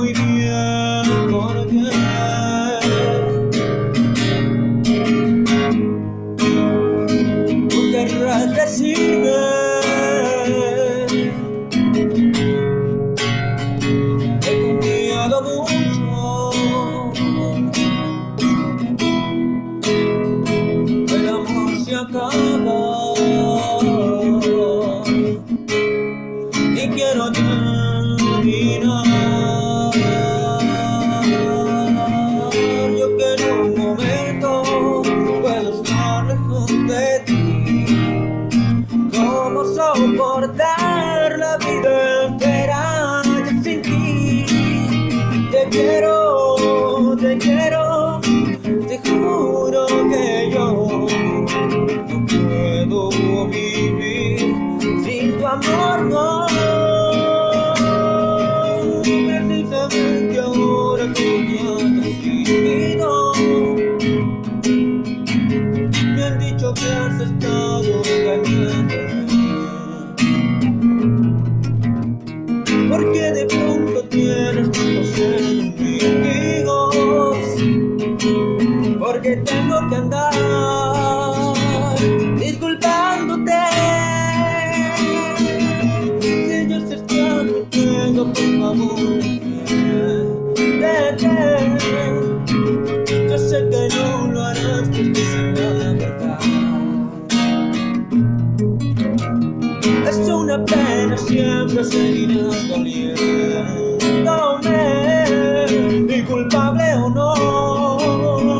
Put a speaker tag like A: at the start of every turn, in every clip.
A: muy bien por qué. Tú querrás he. El amor se acaba. Y quiero terminar. Soportar la vida entera sin ti? Te quiero, te quiero, te juro que yo no puedo vivir sin tu amor, no. Precisamente ahora que te has me han dicho que has estado engañándome. Porque de pronto tienes tantos enemigos. Porque tengo que andar disculpándote. Si ellos se están mintiendo, por favor, vete. Yo sé que no lo harás porque es la verdad. Es una pena, siempre seguirá doliéndome. Y culpable o no,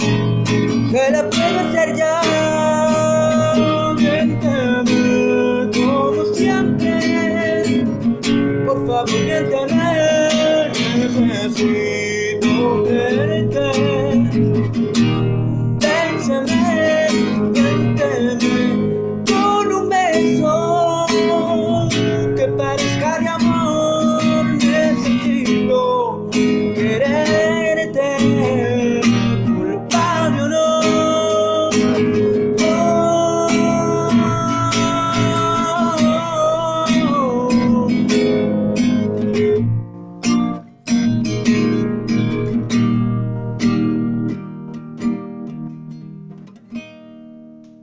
A: que la puede hacer ya. Miéntame como siempre, por favor, miéntame, necesito verte.